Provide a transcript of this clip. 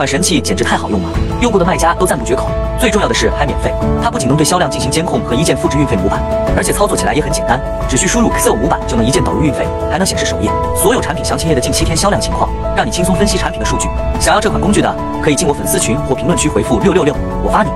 这款神器简直太好用了，用过的卖家都赞不绝口。最重要的是还免费，它不仅能对销量进行监控和一键复制运费模板，而且操作起来也很简单，只需输入 Excel 模板就能一键导入运费，还能显示首页所有产品详情页的近七天销量情况，让你轻松分析产品的数据。想要这款工具的，可以进我粉丝群或评论区回复六六六，我发你。